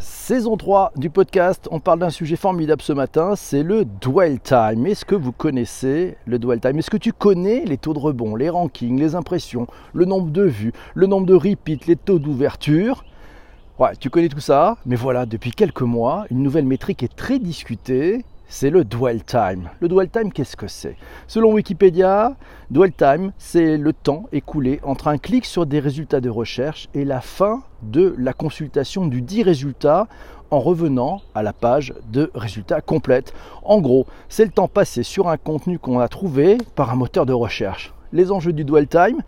Saison 3 du podcast, on parle d'un sujet formidable ce matin, c'est le dwell time. Est-ce que vous connaissez le dwell time? Est-ce que tu connais les taux de rebond, les rankings, les impressions, le nombre de vues, le nombre de repeats, les taux d'ouverture? Ouais, tu connais tout ça, mais voilà, depuis quelques mois, une nouvelle métrique est très discutée c'est le dwell time. Le dwell time, qu'est-ce que c'est? Selon Wikipédia, dwell time, c'est le temps écoulé entre un clic sur des résultats de recherche et la fin de la consultation du dit résultat en revenant à la page de résultats complète. En gros, c'est le temps passé sur un contenu qu'on a trouvé par un moteur de recherche. Les enjeux du dwell time,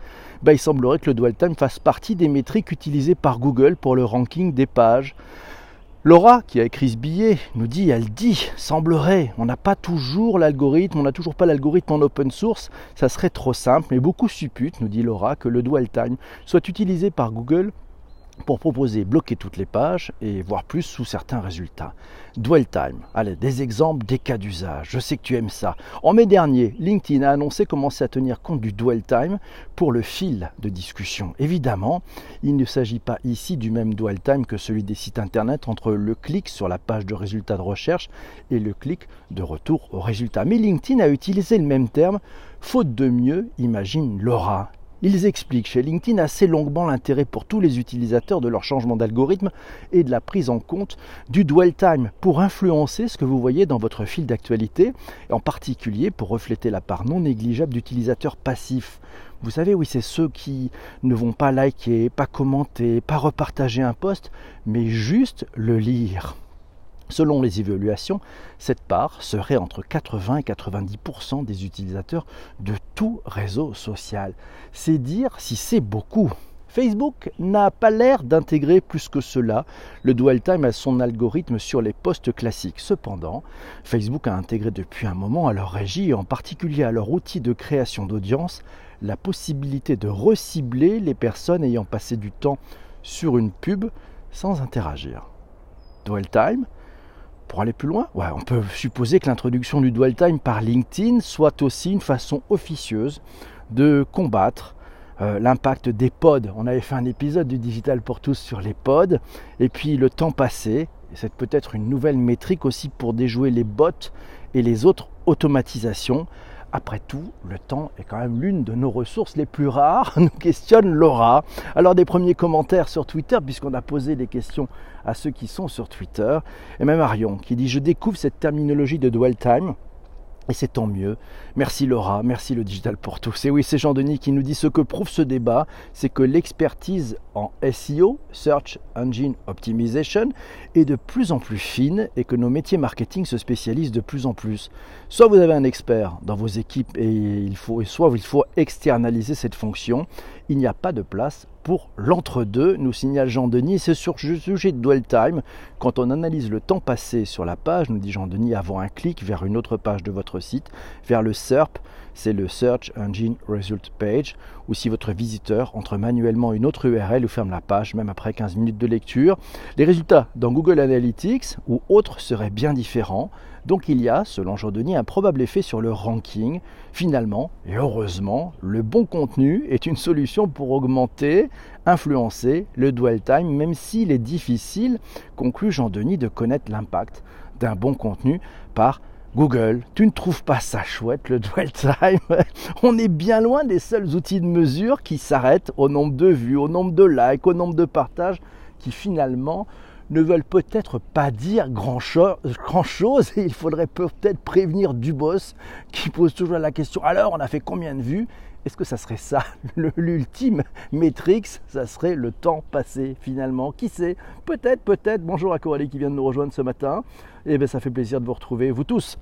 bah, il semblerait que le dwell time fasse partie des métriques utilisées par Google pour le ranking des pages. Laura, qui a écrit ce billet, nous dit, elle dit, semblerait, on n'a pas toujours l'algorithme, on n'a toujours pas l'algorithme en open source, ça serait trop simple, mais beaucoup supputent, nous dit Laura, que le dwell time soit utilisé par Google pour proposer bloquer toutes les pages et voir plus sous certains résultats. Dwell time, allez, des exemples, des cas d'usage, je sais que tu aimes ça. En mai dernier, LinkedIn a annoncé commencer à tenir compte du dwell time pour le fil de discussion. Évidemment, il ne s'agit pas ici du même dwell time que celui des sites internet entre le clic sur la page de résultats de recherche et le clic de retour au résultat. Mais LinkedIn a utilisé le même terme, faute de mieux, imagine Laura ils expliquent chez LinkedIn assez longuement l'intérêt pour tous les utilisateurs de leur changement d'algorithme et de la prise en compte du dwell time pour influencer ce que vous voyez dans votre fil d'actualité, en particulier pour refléter la part non négligeable d'utilisateurs passifs. Vous savez, oui, c'est ceux qui ne vont pas liker, pas commenter, pas repartager un post, mais juste le lire. Selon les évaluations, cette part serait entre 80 et 90% des utilisateurs de tout réseau social. C'est dire si c'est beaucoup. Facebook n'a pas l'air d'intégrer plus que cela le dwell time à son algorithme sur les posts classiques. Cependant, Facebook a intégré depuis un moment à leur régie et en particulier à leur outil de création d'audience la possibilité de recibler les personnes ayant passé du temps sur une pub sans interagir. Dwell time, pour aller plus loin, on peut supposer que l'introduction du dwell time par LinkedIn soit aussi une façon officieuse de combattre euh, l'impact des pods. On avait fait un épisode du Digital pour tous sur les pods, et puis le temps passé, c'est peut-être une nouvelle métrique aussi pour déjouer les bots et les autres automatisations après tout, le temps est quand même l'une de nos ressources les plus rares, nous questionne Laura. Alors des premiers commentaires sur Twitter, puisqu'on a posé des questions à ceux qui sont sur Twitter, et même Arion qui dit Je découvre cette terminologie de dwell time. Et c'est tant mieux. Merci Laura, merci le digital pour tous. Et oui, c'est Jean-Denis qui nous dit ce que prouve ce débat, c'est que l'expertise en SEO, Search Engine Optimization, est de plus en plus fine et que nos métiers marketing se spécialisent de plus en plus. Soit vous avez un expert dans vos équipes et il faut, soit il faut externaliser cette fonction. Il n'y a pas de place pour l'entre-deux, nous signale Jean-Denis. C'est sur le sujet de dwell time. Quand on analyse le temps passé sur la page, nous dit Jean-Denis, avant un clic vers une autre page de votre site, vers le SERP, c'est le Search Engine Result Page, ou si votre visiteur entre manuellement une autre URL ou ferme la page, même après 15 minutes de lecture. Les résultats dans Google Analytics ou autres seraient bien différents. Donc il y a, selon Jean-Denis, un probable effet sur le ranking. Finalement, et heureusement, le bon contenu est une solution pour augmenter, influencer le dwell time, même s'il est difficile, conclut Jean-Denis, de connaître l'impact d'un bon contenu par Google, tu ne trouves pas ça chouette le dwell time? On est bien loin des seuls outils de mesure qui s'arrêtent au nombre de vues, au nombre de likes, au nombre de partages, qui finalement ne veulent peut-être pas dire grand-chose et il faudrait peut-être prévenir du boss qui pose toujours la question alors on a fait combien de vues? Est-ce que ça serait ça l'ultime métrix Ça serait le temps passé finalement Qui sait? Peut-être, peut-être. Bonjour à Coralie qui vient de nous rejoindre ce matin. Et eh bien ça fait plaisir de vous retrouver, vous tous.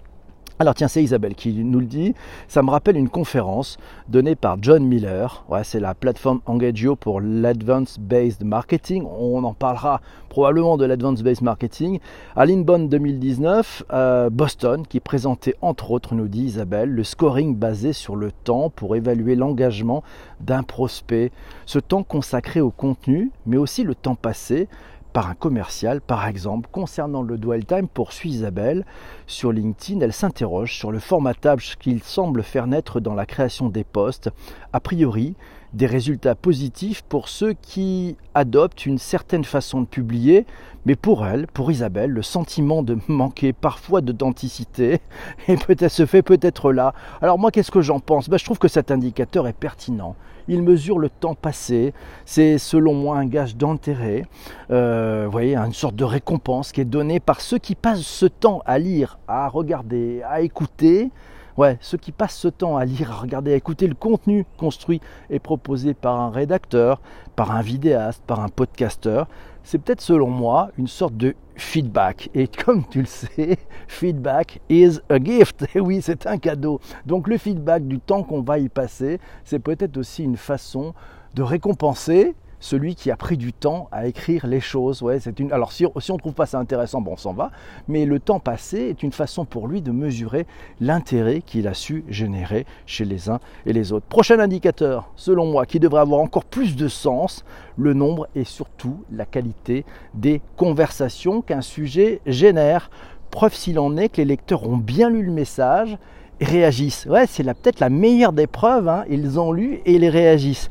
Alors tiens, c'est Isabelle qui nous le dit. Ça me rappelle une conférence donnée par John Miller. Ouais, c'est la plateforme Engagio pour l'Advanced Based Marketing. On en parlera probablement de l'Advanced Based Marketing. À l'Inbound 2019, euh, Boston, qui présentait entre autres, nous dit Isabelle, le scoring basé sur le temps pour évaluer l'engagement d'un prospect. Ce temps consacré au contenu, mais aussi le temps passé par un commercial, par exemple, concernant le dwell time, poursuit Isabelle. Sur LinkedIn, elle s'interroge sur le formatage qu'il semble faire naître dans la création des postes. A priori, des résultats positifs pour ceux qui adoptent une certaine façon de publier, mais pour elle, pour Isabelle, le sentiment de manquer parfois d'authenticité et peut-être se fait peut-être là. Alors moi, qu'est-ce que j'en pense? Ben, Je trouve que cet indicateur est pertinent. Il mesure le temps passé. C'est selon moi un gage d'intérêt. Euh, vous voyez, une sorte de récompense qui est donnée par ceux qui passent ce temps à lire, à regarder, à écouter Ouais, ceux qui passent ce temps à lire, à regarder, à écouter le contenu construit et proposé par un rédacteur, par un vidéaste, par un podcasteur, c'est peut-être selon moi une sorte de feedback. Et comme tu le sais, feedback is a gift. Et oui, c'est un cadeau. Donc le feedback du temps qu'on va y passer, c'est peut-être aussi une façon de récompenser celui qui a pris du temps à écrire les choses. Ouais, c'est une... Alors si, on ne trouve pas ça intéressant, bon, on s'en va. Mais le temps passé est une façon pour lui de mesurer l'intérêt qu'il a su générer chez les uns et les autres. Prochain indicateur, selon moi, qui devrait avoir encore plus de sens, le nombre et surtout la qualité des conversations qu'un sujet génère. Preuve s'il en est que les lecteurs ont bien lu le message et réagissent. Ouais, c'est peut-être la meilleure des preuves. Hein. Ils ont lu et ils réagissent.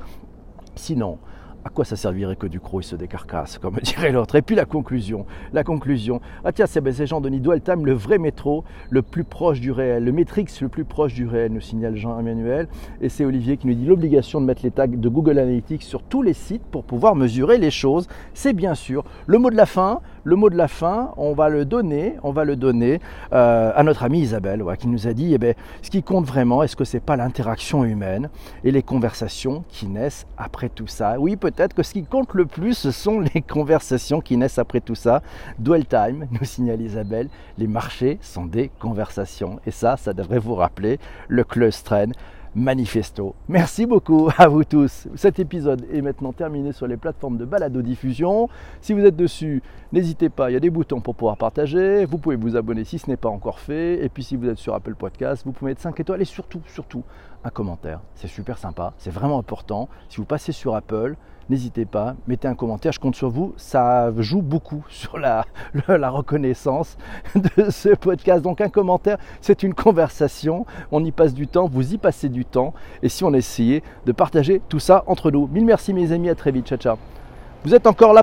Sinon, à quoi ça servirait que du croc se décarcasse, comme dirait l'autre? Et puis la conclusion, la conclusion. Ah tiens, c'est Jean-Denis Dweltham, le vrai métro, le plus proche du réel, le Matrix le plus proche du réel, nous signale Jean-Emmanuel. Et c'est Olivier qui nous dit l'obligation de mettre les tags de Google Analytics sur tous les sites pour pouvoir mesurer les choses. C'est bien sûr le mot de la fin. Le mot de la fin, on va le donner, on va le donner euh, à notre amie Isabelle, qui nous a dit, eh bien, ce qui compte vraiment, est-ce que c'est pas l'interaction humaine et les conversations qui naissent après tout ça? Oui, peut-être que ce qui compte le plus, ce sont les conversations qui naissent après tout ça. Dwell time, nous signale Isabelle, les marchés sont des conversations. Et ça, ça devrait vous rappeler le clustren manifesto. Merci beaucoup à vous tous. Cet épisode est maintenant terminé sur les plateformes de balado-diffusion. Si vous êtes dessus, n'hésitez pas, il y a des boutons pour pouvoir partager. Vous pouvez vous abonner si ce n'est pas encore fait. Et puis si vous êtes sur Apple Podcast, vous pouvez mettre 5 étoiles et surtout, surtout, commentaire. C'est super sympa, c'est vraiment important. Si vous passez sur Apple, n'hésitez pas, mettez un commentaire, je compte sur vous. Ça joue beaucoup sur la, la reconnaissance de ce podcast. Donc un commentaire, c'est une conversation, on y passe du temps, vous y passez du temps. Et si on essayait de partager tout ça entre nous. Mille merci mes amis, à très vite, ciao ciao. Vous êtes encore là